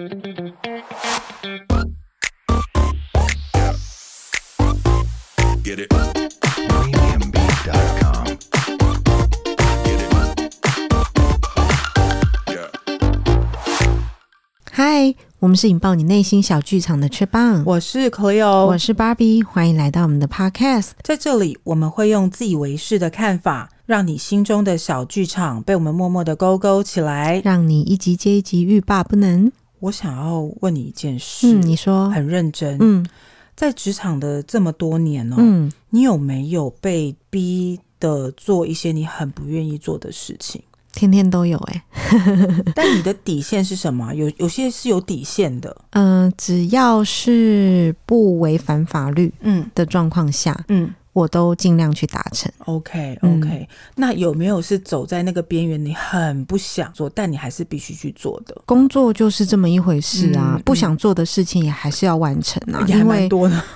嗨，我们是引爆你内心小剧场的雀棒，我是 Cleo，我是 Barbie，欢迎来到我们的 Podcast。在这里，我们会用自以为是的看法，让你心中的小剧场被我们默默的勾勾起来，让你一集接一集欲罢不能。我想要问你一件事，嗯，你说，很认真，嗯，在职场的这么多年哦，嗯，你有没有被逼的做一些你很不愿意做的事情？天天都有哎、欸，但你的底线是什么？有有些是有底线的，嗯、呃，只要是不违反法律嗯的状况下，嗯。嗯我都尽量去达成。OK OK，嗯，那有没有是走在那个边缘，你很不想做，但你还是必须去做的？工作就是这么一回事啊，嗯，不想做的事情也还是要完成啊，因为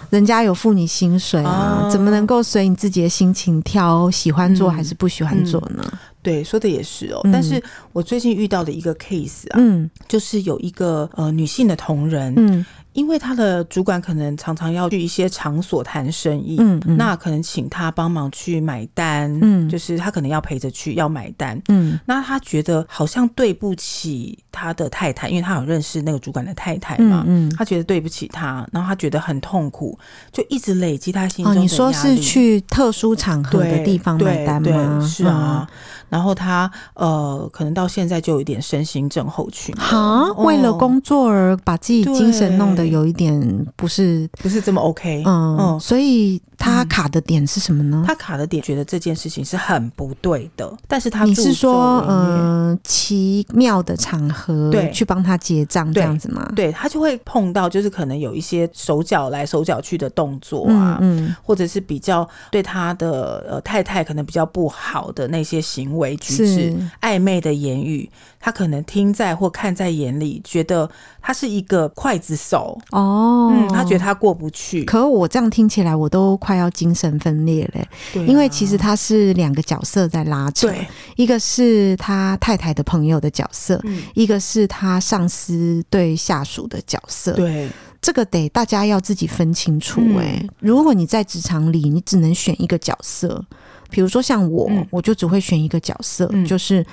人家有付你薪水啊，怎么能够随你自己的心情挑喜欢做还是不喜欢做呢？对，说的也是哦，嗯。但是我最近遇到的一个 case 啊，嗯，就是有一个呃女性的同仁，嗯。因为他的主管可能常常要去一些场所谈生意，嗯，嗯，那可能请他帮忙去买单，嗯，就是他可能要陪着去要买单，嗯，那他觉得好像对不起他的太太，因为他有认识那个主管的太太嘛，嗯，嗯，他觉得对不起他，然后他觉得很痛苦，就一直累积他心中的你说是去特殊场合的地方买单吗？是啊。嗯。然后他呃，可能到现在就有一点身心症候群。哈，为了工作而把自己精神弄得有一点不是不是这么 OK。嗯嗯，所以他卡的点是什么呢？他卡的点觉得这件事情是很不对的，但是他你是说呃奇妙的场合对去帮他结账这样子吗？对，他就会碰到就是可能有一些手脚来手脚去的动作啊，嗯，或者是比较对他的呃太太可能比较不好的那些行。为举止暧昧的言语，他可能听在或看在眼里，觉得他是一个刽子手哦，嗯，他觉得他过不去。可我这样听起来，我都快要精神分裂了，对啊，因为其实他是两个角色在拉扯，对，一个是他太太的朋友的角色，嗯，一个是他上司对下属的角色，对，这个得大家要自己分清楚。哎，嗯，如果你在职场里，你只能选一个角色。比如说像我，嗯、我就只会选一个角色，嗯、就是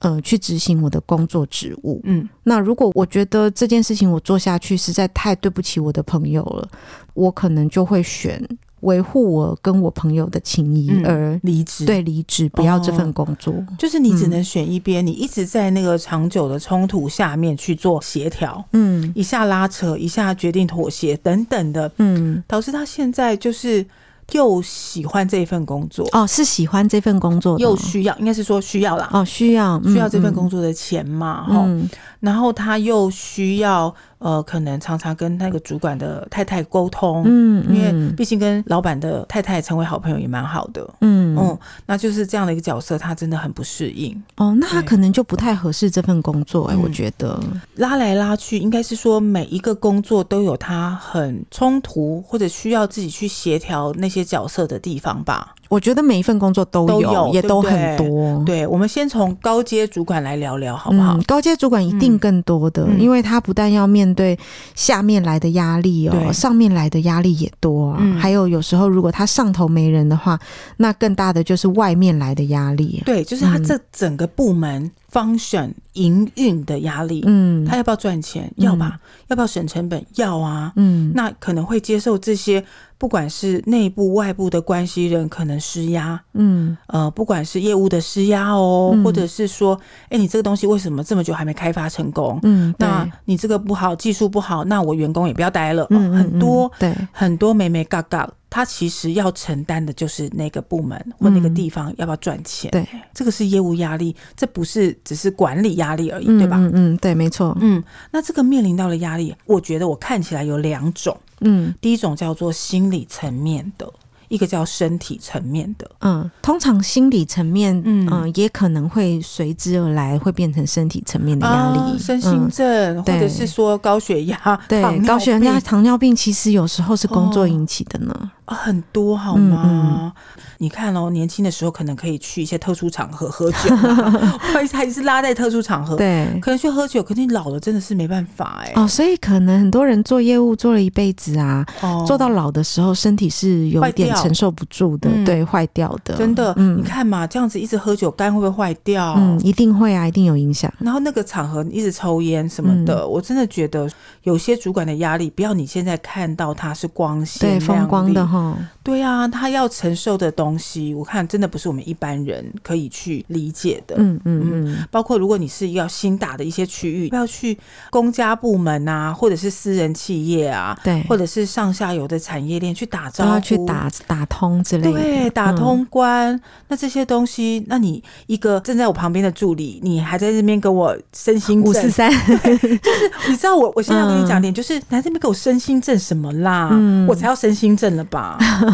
呃去执行我的工作职务。嗯，那如果我觉得这件事情我做下去实在太对不起我的朋友了，我可能就会选维护我跟我朋友的情谊而离职。对，离职不要这份工作。哦，就是你只能选一边，嗯，你一直在那个长久的冲突下面去做协调。嗯，一下拉扯，一下决定妥协等等的。嗯，导致他现在就是。又喜欢这份工作。哦，是喜欢这份工作，又需要，应该是说需要啦。哦，需要需要这份工作的钱嘛，哈，嗯，然后他又需要。呃，可能常常跟那个主管的太太沟通，嗯，因为毕竟跟老板的太太成为好朋友也蛮好的，嗯嗯，那就是这样的一个角色，他真的很不适应。哦，那他可能就不太合适这份工作哎、欸，我觉得、嗯、拉来拉去，应该是说每一个工作都有他很冲突或者需要自己去协调那些角色的地方吧。我觉得每一份工作都有，都有也都很多。对，我们先从高阶主管来聊聊，好不好？嗯、高阶主管一定更多的、嗯，因为他不但要面对下面来的压力哦，上面来的压力也多啊、嗯。还有有时候如果他上头没人的话，那更大的就是外面来的压力。对，就是他这整个部门 function 营运的压力。嗯，他要不要赚钱？要吧。嗯、要不要省成本？要啊。嗯，那可能会接受这些。不管是内部外部的关系人可能施压，嗯，呃，不管是业务的施压哦、嗯，或者是说，哎、欸，你这个东西为什么这么久还没开发成功？嗯，那你这个不好，技术不好，那我员工也不要待了。嗯，哦、很多，对，很多眉眉角角，他其实要承担的就是那个部门或那个地方要不要赚钱。对、嗯，这个是业务压力，这不是只是管理压力而已，嗯、对吧？嗯嗯，对，没错。嗯，那这个面临到的压力，我觉得我看起来有两种。嗯，第一种叫做心理层面的，一个叫身体层面的。嗯，通常心理层面，嗯、呃、也可能会随之而来，会变成身体层面的压力，啊、身心症、嗯，或者是说高血压、对，高血压、糖尿病，其实有时候是工作引起的呢。哦很多好吗？嗯嗯你看哦，年轻的时候可能可以去一些特殊场合喝酒，或者还是拉在特殊场合，对，可能去喝酒。可是你老了真的是没办法哎。哦，所以可能很多人做业务做了一辈子啊，哦、做到老的时候身体是有点承受不住的，嗯、对，坏掉的。真的，嗯、你看嘛，这样子一直喝酒，肝会不会坏掉？嗯，一定会啊，一定有影响。然后那个场合一直抽烟什么的，嗯、我真的觉得有些主管的压力，不要你现在看到他是光鲜对风光的哈。对啊，他要承受的东西，我看真的不是我们一般人可以去理解的。嗯嗯嗯，包括如果你是要新打的一些区域，要去公家部门啊，或者是私人企业啊，对，或者是上下游的产业链去打招呼，要去打打通之类的，对，打通关。嗯、那这些东西，那你一个站在我旁边的助理，你还在这边跟我身心症。五四三，就是你知道我，我现在要跟你讲点，嗯、就是你在这边给我身心症什么啦？嗯，我才要身心症了吧？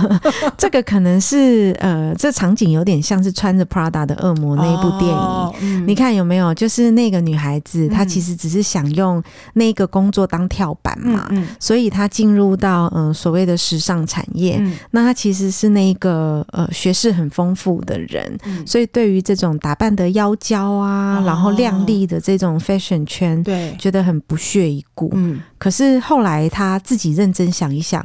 这个可能是呃，这场景有点像是穿着 Prada 的恶魔那一部电影，哦嗯、你看有没有？就是那个女孩子，嗯、她其实只是想用那个工作当跳板嘛，所以她进入到嗯、呃、所谓的时尚产业。嗯、那她其实是那个呃学识很丰富的人，嗯、所以对于这种打扮的妖娇啊，哦、然后靓丽的这种 fashion 圈，对，觉得很不屑一顾。嗯，可是后来她自己认真想一想。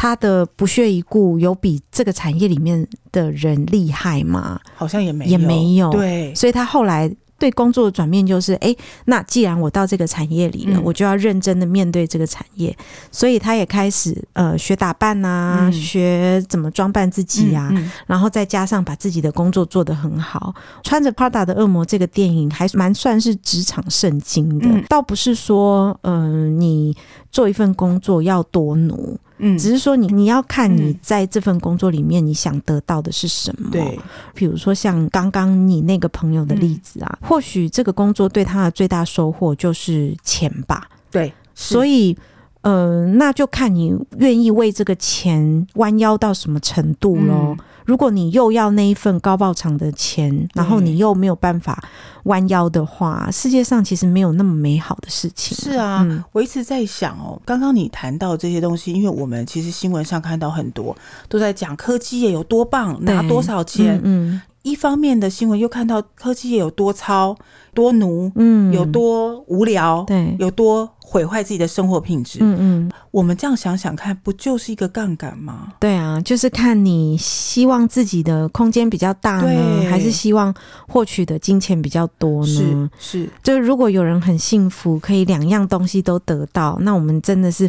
他的不屑一顾有比这个产业里面的人厉害吗？好像也没也没有。对，所以他后来对工作的转变就是：哎，那既然我到这个产业里了，嗯、我就要认真的面对这个产业。所以他也开始呃学打扮啊，嗯、学怎么装扮自己啊，嗯嗯、然后再加上把自己的工作做得很好。穿着 Prada 的恶魔这个电影还蛮算是职场圣经的，嗯、倒不是说嗯、呃、你做一份工作要多奴。嗯，只是说你你要看你在这份工作里面你想得到的是什么？对，比如说像刚刚你那个朋友的例子啊，嗯、或许这个工作对他的最大收获就是钱吧。对，所以呃，那就看你愿意为这个钱弯腰到什么程度喽。嗯如果你又要那一份高报场的钱，然后你又没有办法弯腰的话，世界上其实没有那么美好的事情。是啊，嗯、我一直在想哦，刚刚你谈到这些东西，因为我们其实新闻上看到很多都在讲科技业有多棒，拿多少钱。嗯。嗯一方面的新闻又看到科技业有多糙、多奴，嗯，有多无聊，对，有多毁坏自己的生活品质，嗯嗯。我们这样想想看，不就是一个杠杆吗？对啊，就是看你希望自己的空间比较大呢，对还是希望获取的金钱比较多呢？是，是。就是如果有人很幸福，可以两样东西都得到，那我们真的是。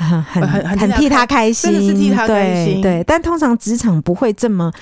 很很很替他开心，真的是替他开心。对，对，但通常职场不会这么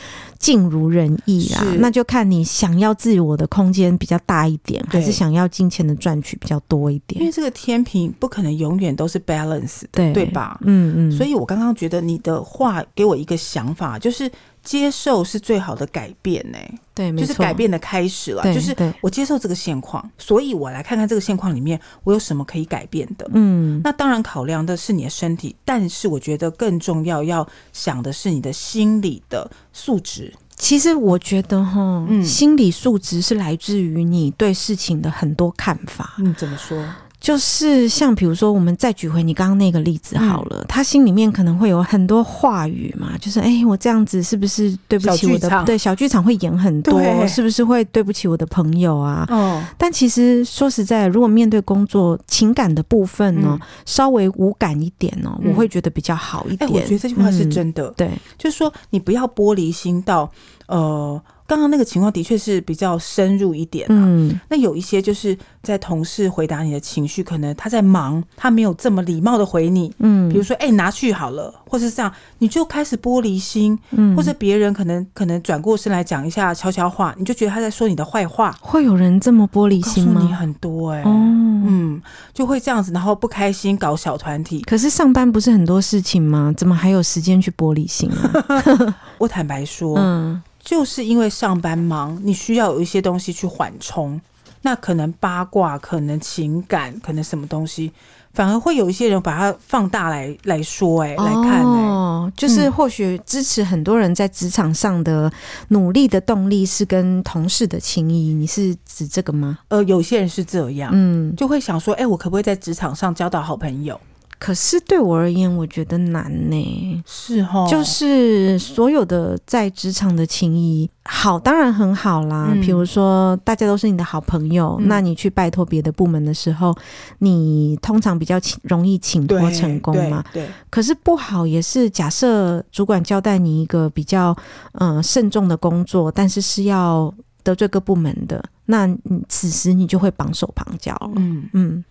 尽如人意啊，那就看你想要自我的空间比较大一点，还是想要金钱的赚取比较多一点。因为这个天平不可能永远都是 balance 的，对，对吧？嗯嗯。所以我刚刚觉得你的话给我一个想法，就是。接受是最好的改变呢、欸，对，就是改变的开始了。就是我接受这个现况，所以我来看看这个现况里面我有什么可以改变的。嗯，那当然考量的是你的身体，但是我觉得更重要要想的是你的心理的素质。其实我觉得哈，嗯，心理素质是来自于你对事情的很多看法。嗯，怎么说？就是像比如说，我们再举回你刚刚那个例子好了，嗯、他心里面可能会有很多话语嘛，就是哎、欸，我这样子是不是对不起我的？对，小剧场会演很多，是不是会对不起我的朋友啊？哦，但其实说实在，如果面对工作情感的部分呢，嗯、稍微无感一点呢，嗯、我会觉得比较好一点。哎、欸，我觉得这句话是真的，嗯、对，就是说你不要玻璃心到呃。刚刚那个情况的确是比较深入一点啊。嗯，那有一些就是在同事回答你的情绪，可能他在忙，他没有这么礼貌的回你。嗯，比如说，哎，拿去好了，或者是这样，你就开始玻璃心。嗯，或者别人可能可能转过身来讲一下悄悄话，你就觉得他在说你的坏话。会有人这么玻璃心吗？你很多哎。哦，嗯，就会这样子，然后不开心，搞小团体。可是上班不是很多事情吗？怎么还有时间去玻璃心啊？我坦白说，嗯。就是因为上班忙，你需要有一些东西去缓冲，那可能八卦，可能情感，可能什么东西，反而会有一些人把它放大来来说、欸，哎、哦，来看、欸，哦，就是或许支持很多人在职场上的努力的动力是跟同事的情谊，你是指这个吗？呃，有些人是这样，嗯，就会想说，哎、欸，我可不可以在职场上交到好朋友？可是对我而言，我觉得难呢。是哦，就是所有的在职场的情谊，好，当然很好啦。比如说，大家都是你的好朋友，那你去拜托别的部门的时候，你通常比较容易请托成功嘛。对。可是不好也是，假设主管交代你一个比较嗯慎重的工作，但是是要得罪各部门的，那你此时你就会绑手绑脚了。嗯嗯。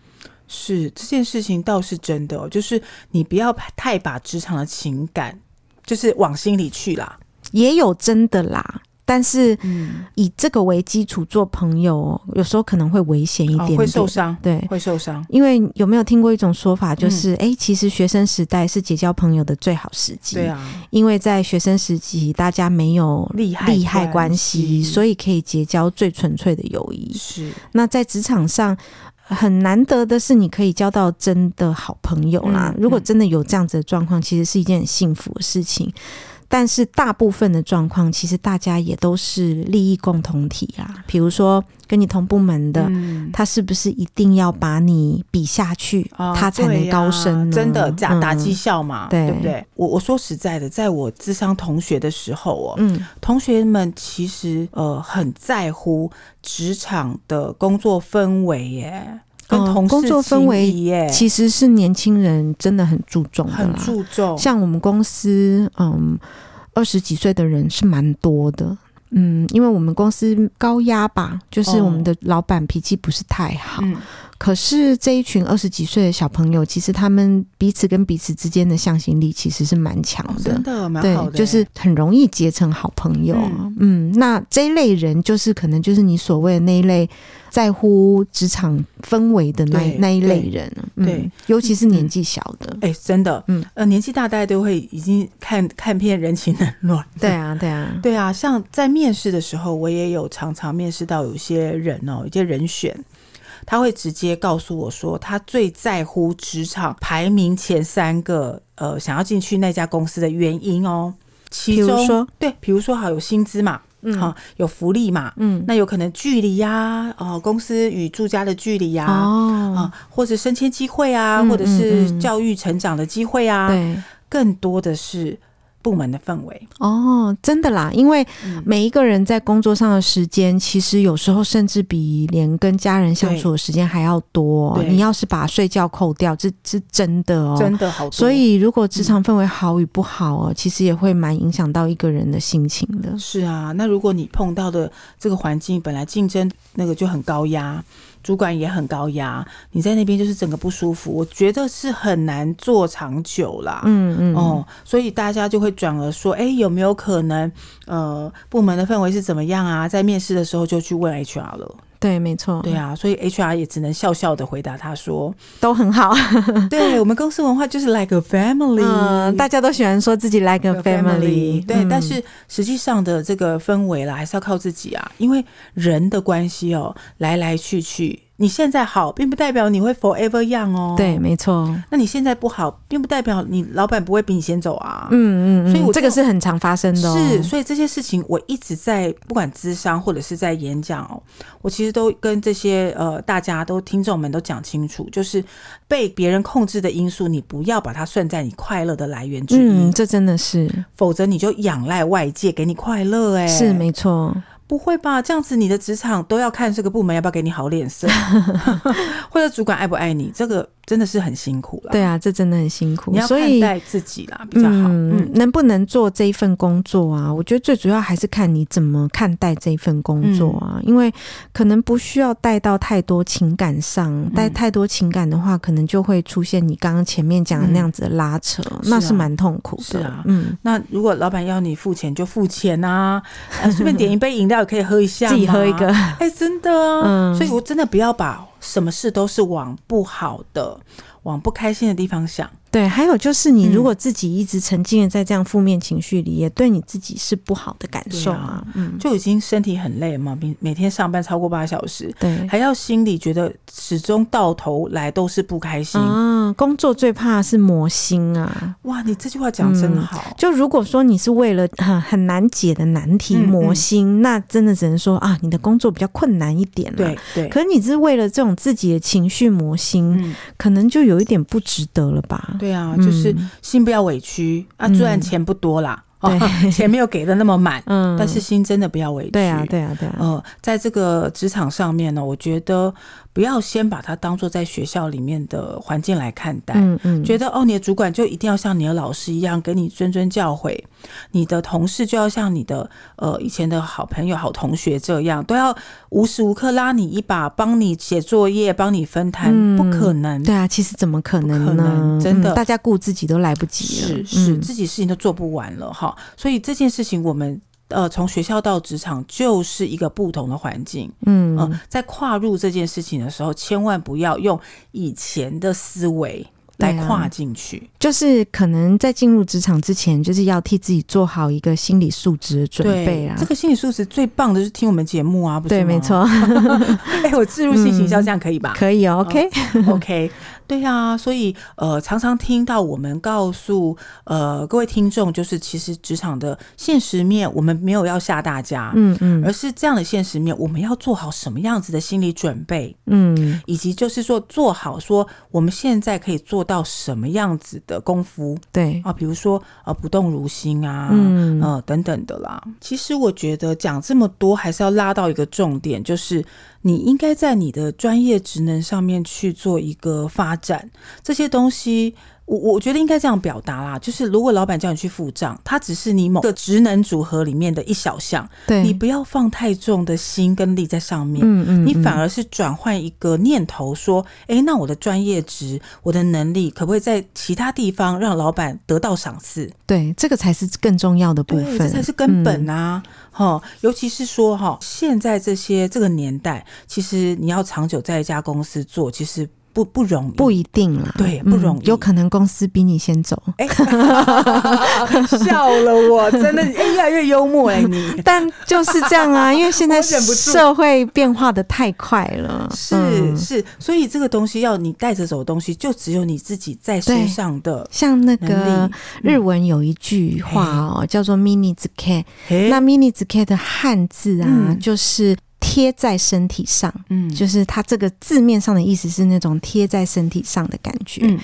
是这件事情倒是真的哦，就是你不要太把职场的情感就是往心里去啦，也有真的啦。但是，以这个为基础做朋友，有时候可能会危险一点点，会受伤。对，会受伤。因为有没有听过一种说法，就是哎、嗯，其实学生时代是结交朋友的最好时机。对啊，因为在学生时期，大家没有利害利害关系，所以可以结交最纯粹的友谊。是。那在职场上。很难得的是，你可以交到真的好朋友啦。如果真的有这样子的状况，其实是一件很幸福的事情。但是大部分的状况，其实大家也都是利益共同体啊。比如说跟你同部门的，嗯、他是不是一定要把你比下去，哦、他才能高升呢？真的假打绩效嘛？嗯、对，对不对？我我说实在的，在我智商同学的时候哦，嗯，同学们其实呃很在乎职场的工作氛围耶。工作氛围其实是年轻人真的很注重的，很注重。像我们公司，嗯，二十几岁的人是蛮多的，嗯，因为我们公司高压吧，就是我们的老板脾气不是太好。可是这一群二十几岁的小朋友，其实他们彼此跟彼此之间的向心力其实是蛮强的，哦、真的蛮好的，对，就是很容易结成好朋友。嗯，嗯，那这一类人就是可能就是你所谓的那一类在乎职场氛围的那那一类人，对，对，尤其是年纪小的，哎、嗯。欸，真的，嗯，呃，年纪大大家都会已经看看遍人情冷暖，对啊，对啊，对啊，像在面试的时候，我也有常常面试到有些人哦，有些人选。他会直接告诉我说，他最在乎职场排名前三个，呃，想要进去那家公司的原因哦。其中，比如说，对，比如说好有薪资嘛，嗯，好有福利嘛，嗯，那有可能距离呀、啊，哦，公司与住家的距离呀、啊，哦，啊，或者升迁机会啊，嗯、或者是教育成长的机会啊，更多的是。部门的氛围哦，真的啦，因为每一个人在工作上的时间，其实有时候甚至比连跟家人相处的时间还要多。你要是把睡觉扣掉，这是真的哦，真的好多。所以，如果职场氛围好与不好哦，其实也会蛮影响到一个人的心情的。是啊，那如果你碰到的这个环境本来竞争那个就很高压。主管也很高压，你在那边就是整个不舒服，我觉得是很难做长久啦。嗯嗯哦，所以大家就会转而说，哎、欸，有没有可能，呃，部门的氛围是怎么样啊？在面试的时候就去问 HR 了。对，没错。对啊，所以 HR 也只能笑笑的回答他说：“都很好。”对，我们公司文化就是 like a family，嗯，大家都喜欢说自己 like a family。对，嗯、但是实际上的这个氛围啦，还是要靠自己啊，因为人的关系哦，来来去去。你现在好，并不代表你会 forever young 哦。对，没错。那你现在不好，并不代表你老板不会比你先走啊。嗯嗯，所以我这个是很常发生的哦。是，所以这些事情我一直在不管咨商或者是在演讲哦，我其实都跟这些呃大家都听众们都讲清楚，就是被别人控制的因素，你不要把它算在你快乐的来源之一。嗯，这真的是，否则你就仰赖外界给你快乐。哎，是没错。不会吧？这样子你的职场都要看这个部门要不要给你好脸色，或者主管爱不爱你，这个。真的是很辛苦了。对啊，这真的很辛苦。你要看待自己啦，比较好。嗯，能不能做这一份工作啊？我觉得最主要还是看你怎么看待这一份工作啊。因为可能不需要带到太多情感上，带太多情感的话，可能就会出现你刚刚前面讲的那样子的拉扯，那是蛮痛苦的。是啊，嗯。那如果老板要你付钱，就付钱啊，顺便点一杯饮料也可以喝一下，自己喝一个。哎，真的啊。嗯。所以我真的不要把。什么事都是往不好的、往不开心的地方想。对，还有就是你如果自己一直沉浸在这样负面情绪里，也对你自己是不好的感受啊。嗯，就已经身体很累嘛，每每天上班超过八小时，对，还要心里觉得始终到头来都是不开心啊。工作最怕是磨心啊！哇，你这句话讲真好。就如果说你是为了很很难解的难题磨心，那真的只能说啊，你的工作比较困难一点了。对对。可是你是为了这种自己的情绪磨心，可能就有一点不值得了吧？对啊，就是心不要委屈啊，虽然钱不多啦。对，钱没有给的那么满，嗯，但是心真的不要委屈。对啊，对啊，对啊。呃，在这个职场上面呢，我觉得不要先把它当做在学校里面的环境来看待，嗯嗯，觉得哦，你的主管就一定要像你的老师一样给你谆谆教诲，你的同事就要像你的呃以前的好朋友、好同学这样，都要无时无刻拉你一把，帮你写作业，帮你分摊，嗯，不可能。对啊，其实怎么可能呢？真的，大家顾自己都来不及了，是是，自己事情都做不完了哈。所以这件事情，我们呃从学校到职场就是一个不同的环境，嗯、呃，在跨入这件事情的时候，千万不要用以前的思维。来跨进去，啊，就是可能在进入职场之前，就是要替自己做好一个心理素质的准备啊。这个心理素质最棒的是听我们节目啊，不是没错。哎、欸，我置入性行销这样可以吧？可以哦，OK，OK。okay 对呀、啊，所以呃，常常听到我们告诉呃各位听众，就是其实职场的现实面，我们没有要吓大家，嗯嗯，而是这样的现实面，我们要做好什么样子的心理准备，嗯，以及就是说做好说我们现在可以做到什么样子的功夫，对啊，比如说呃不动如心啊，嗯呃等等的啦。其实我觉得讲这么多，还是要拉到一个重点，就是。你应该在你的专业职能上面去做一个发展，这些东西。我我觉得应该这样表达啦，就是如果老板叫你去付账，它只是你某个职能组合里面的一小项，对，你不要放太重的心跟力在上面，嗯嗯，你反而是转换一个念头，说，哎、那我的专业值，我的能力，可不可以在其他地方让老板得到赏赐？对，这个才是更重要的部分，这才是根本啊！哈、嗯，尤其是说哈，现在这些这个年代，其实你要长久在一家公司做，其实。不不容易，不一定啦。对，不容易，嗯，有可能公司比你先走。哎，笑了我，真的，哎，越来越幽默哎，你。但就是这样啊，因为现在社会变化的太快了，是是，所以这个东西要你带着走的东西，就只有你自己在身上的。像那个日文有一句话哦，叫做 “minizuke”，那 “minizuke” 的汉字啊，就是。贴在身体上，嗯，就是它这个字面上的意思是那种贴在身体上的感觉。嗯，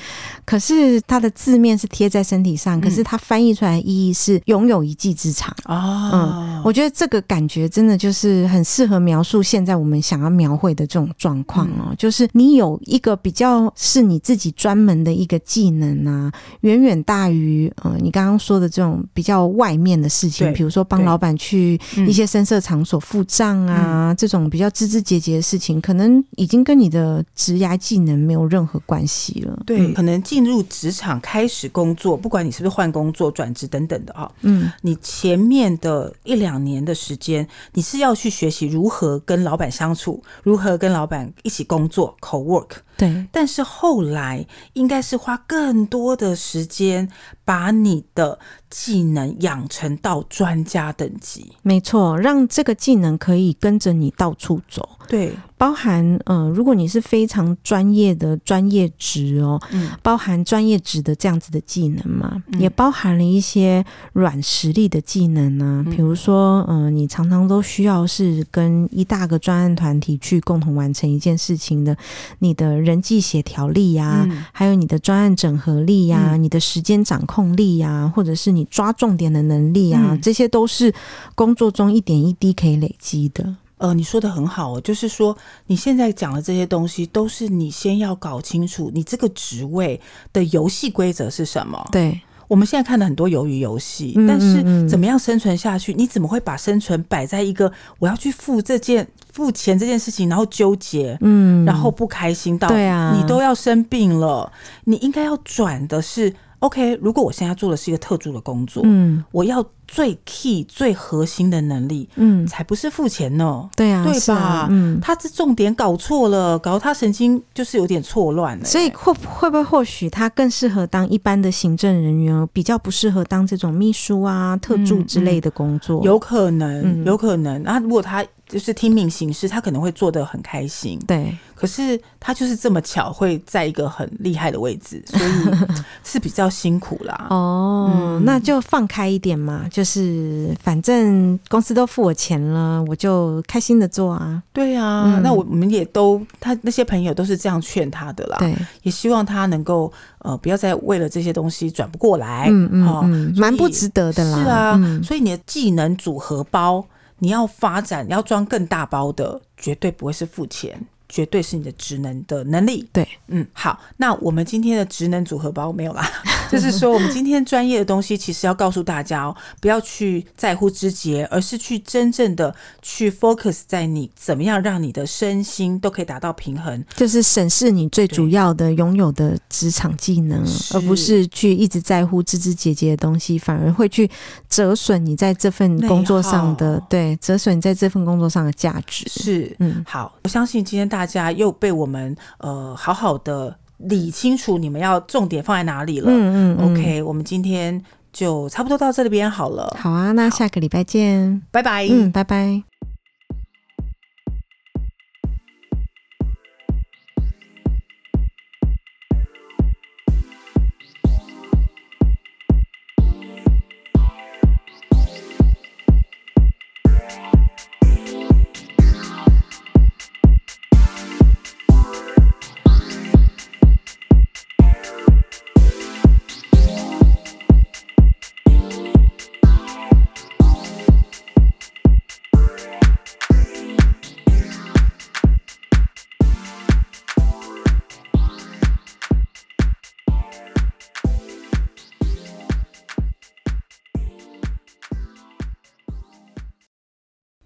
可是它的字面是贴在身体上，可是它翻译出来的意义是拥有一技之长。哦，嗯，我觉得这个感觉真的就是很适合描述现在我们想要描绘的这种状况哦，就是你有一个比较是你自己专门的一个技能啊，远远大于呃你刚刚说的这种比较外面的事情，比如说帮老板去一些深色场所付账啊。这种比较枝枝节节的事情，可能已经跟你的职涯技能没有任何关系了。对，嗯、可能进入职场开始工作，不管你是不是换工作、转职等等的啊，嗯，你前面的一两年的时间，你是要去学习如何跟老板相处，如何跟老板一起工作，co-work。对，但是后来应该是花更多的时间，把你的技能养成到专家等级。没错，让这个技能可以跟着你到处走。对。包含嗯、呃，如果你是非常专业的专业职哦，嗯，包含专业职的这样子的技能嘛，嗯、也包含了一些软实力的技能啊，比如说嗯、呃，你常常都需要是跟一大个专案团体去共同完成一件事情的，你的人际协调力呀、还有你的专案整合力呀、你的时间掌控力呀、啊，或者是你抓重点的能力啊，嗯、这些都是工作中一点一滴可以累积的。呃，你说的很好，就是说你现在讲的这些东西，都是你先要搞清楚你这个职位的游戏规则是什么。对，我们现在看的很多鱿鱼游戏，但是怎么样生存下去？你怎么会把生存摆在一个我要去付这件付钱这件事情，然后纠结，嗯，然后不开心到，对啊，你都要生病了，你应该要转的是。OK，如果我现在做的是一个特助的工作，嗯，我要最 key 最核心的能力，嗯，才不是付钱呢。对啊，对吧？啊、嗯，他这重点搞错了，搞得他神经就是有点错乱了。所以会会不会或许他更适合当一般的行政人员，比较不适合当这种秘书啊、特助之类的工作？嗯嗯、有可能，有可能。那、嗯啊、如果他就是听命行事，他可能会做的很开心。对。可是他就是这么巧会在一个很厉害的位置，所以 是比较辛苦啦。哦，嗯、那就放开一点嘛，就是反正公司都付我钱了，我就开心的做啊。对啊，嗯、那我们也都他那些朋友都是这样劝他的啦。对，也希望他能够呃不要再为了这些东西转不过来。嗯嗯，蛮、嗯、不值得的啦。是啊，嗯、所以你的技能组合包你要发展，你要装更大包的，绝对不会是付钱。绝对是你的职能的能力。对，嗯，好，那我们今天的职能组合包没有啦，就是说我们今天专业的东西，其实要告诉大家哦，不要去在乎枝节，而是去真正的去 focus 在你怎么样让你的身心都可以达到平衡，就是审视你最主要的拥有的职场技能，而不是去一直在乎枝枝节节的东西，反而会去折损你在这份工作上的对，折损你在这份工作上的价值。是，嗯，好，我相信今天大。大家又被我们呃好好的理清楚，你们要重点放在哪里了。嗯嗯，嗯，OK，我们今天就差不多到这里边好了。好啊，那下个礼拜见，拜拜。嗯，拜拜。